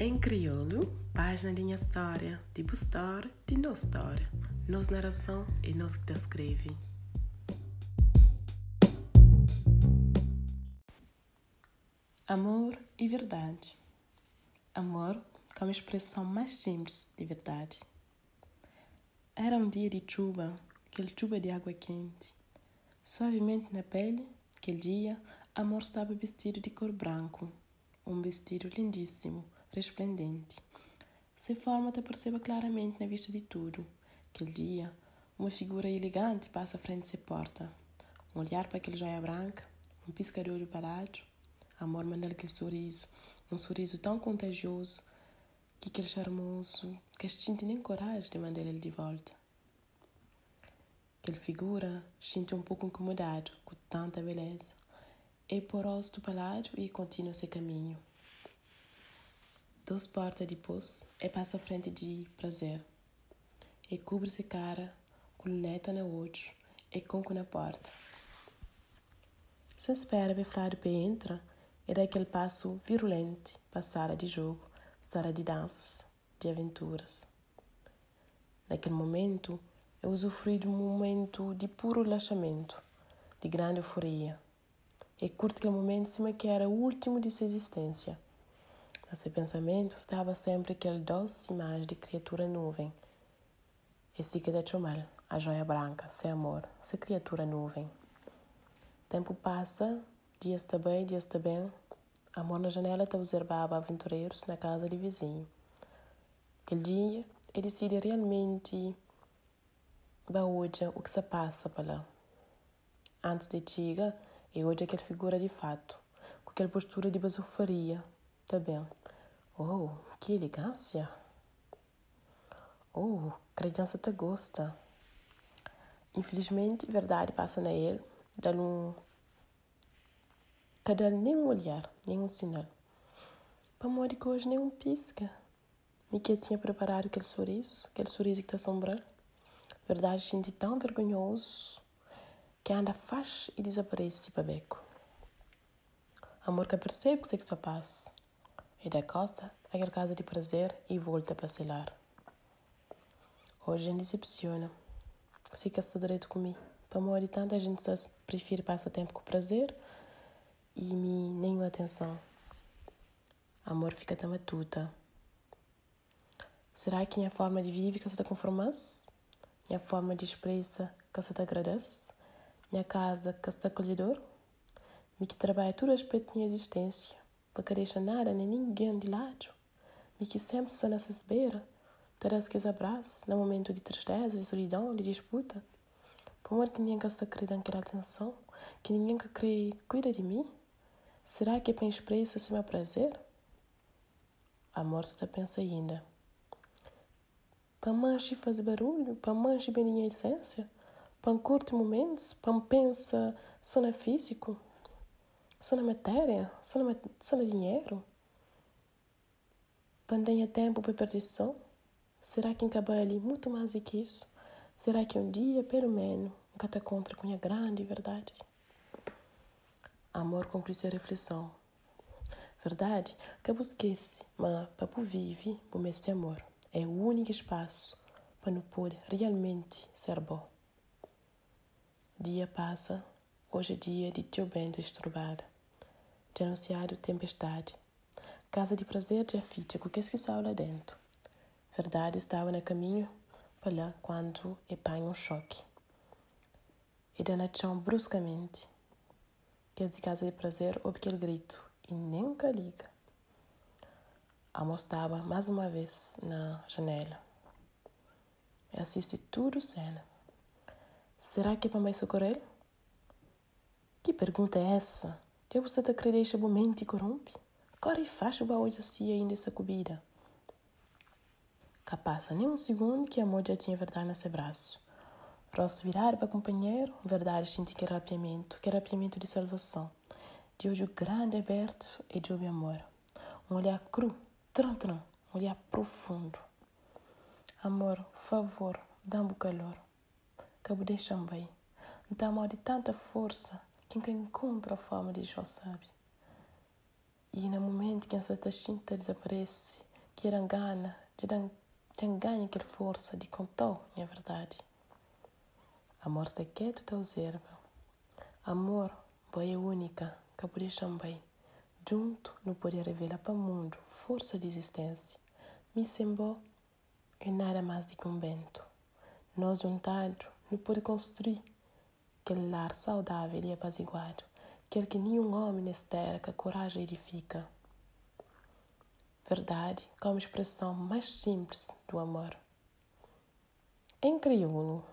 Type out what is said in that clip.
Em crioulo, página de minha história, tipo história de nossa história, nossa narração e nós que descreve. Amor e verdade. Amor como expressão mais simples de verdade. Era um dia de chuva, aquele chuva de água quente. Suavemente na pele, aquele dia, Amor estava vestido de cor branco, um vestido lindíssimo, resplendente. Se forma te perceba claramente na vista de tudo. Aquele dia, uma figura elegante passa à frente de sua porta. Um olhar para aquele joia branca, um piscar de olho parado. Amor manda aquele sorriso, um sorriso tão contagioso que aquele charmoso que a gente nem coragem de mandar ele de volta. Aquele figura sente um pouco incomodado com tanta beleza e poroso do palácio e continua seu caminho. Duas portas depois, e passa à frente de prazer. E cobre-se cara com luneta no olho e conco na porta. Se espera ver Flávio entra e dá aquele passo virulento para sala de jogo, sala de danças, de aventuras. Naquele momento, eu usufrui de um momento de puro relaxamento, de grande euforia e curte aquele momento cima que era o último de sua existência. No seu pensamento estava sempre aquele doce imagem de criatura nuvem. E se que mal, a joia branca, sem amor, se criatura nuvem. Tempo passa, dias está bem, dias está bem. Amor na janela te observava aventureiros na casa de vizinho. Aquele dia, ele decide realmente hoje o que se passa para lá. Antes de chegar, e hoje aquela figura de fato, com aquela postura de basofaria, tá bem? Oh, que elegância! Oh, criança te gosta. Infelizmente, verdade passa na ele, dá-lhe um. Nenhum olhar, nenhum sinal. Para modo que hoje nem um pisca. Miquel tinha preparado aquele sorriso, aquele sorriso que está assombrando. Verdade, senti tão vergonhoso que anda faz e desaparece para beco. Amor que percebe que se passa e da costa aquela casa de prazer e volta para selar. Hoje me decepciona. Se que está direito comigo. Para morrer tanta gente prefere passar tempo com prazer e me nenhuma atenção. Amor fica tão matuta. Será que minha forma de viver que se está conformando? Minha forma de expressa que se te agradece? minha casa que está acolhedor, me que trabalha todo aspecto da minha existência, nada nem ninguém de lado, me que sempre está nessa beira, terás que abraços no momento de tristeza, de solidão, de disputa, por mais que ninguém está querendo aquela atenção, que ninguém que crê cuida de mim, será que é para expressa se meu prazer? A morte está pensa ainda. Para manche fazer barulho, para manche bem minha essência, para um curto momento, para pensa só no físico, só na matéria, só no, só no dinheiro. Tenha tempo para perdição, será que ali muito mais do que isso? Será que um dia, pelo menos, nunca te contra com a grande verdade? Amor conclui essa reflexão. Verdade que eu esquece, mas para vive, o mês de amor é o único espaço para não poder realmente ser bom. Dia passa, hoje é dia de teu bento esturbada, de anunciado tempestade. Casa de prazer de afita com que estava lá dentro. Verdade estava no caminho para lá quando apanha um choque. E da chão bruscamente. Que de casa de prazer ouve aquele grito e nunca liga. Amor estava mais uma vez na janela. E assiste tudo cena. Será que é para mais socorrer? Que pergunta é essa? Que você te acredita momento e corrompe? Corre e faz o baú de si ainda essa comida. Capaz, nem um segundo que a já tinha verdade nesse braço. Rosto virar para o companheiro, verdade senti que arrepiamento, que arrepiamento de salvação. De olho grande aberto e de olho amor. Um olhar cru, tran tran, um olhar profundo. Amor, favor, dá-me calor que me deixam bem. Amor de tanta força que quem encontra a forma de já sabe. E no momento que essa tachinta desaparece, que era gana, de ganha aquela força de contar a verdade. Amor se quieto te observa. Amor, boia única, que pode. Junto, não pode revelar para o mundo força de existência. Me sembo é nada mais de que um vento. Nós juntados, não pode construir aquele lar saudável e apaziguado, aquele que nenhum homem nesta terra coragem edifica. Verdade como expressão mais simples do amor. É incrível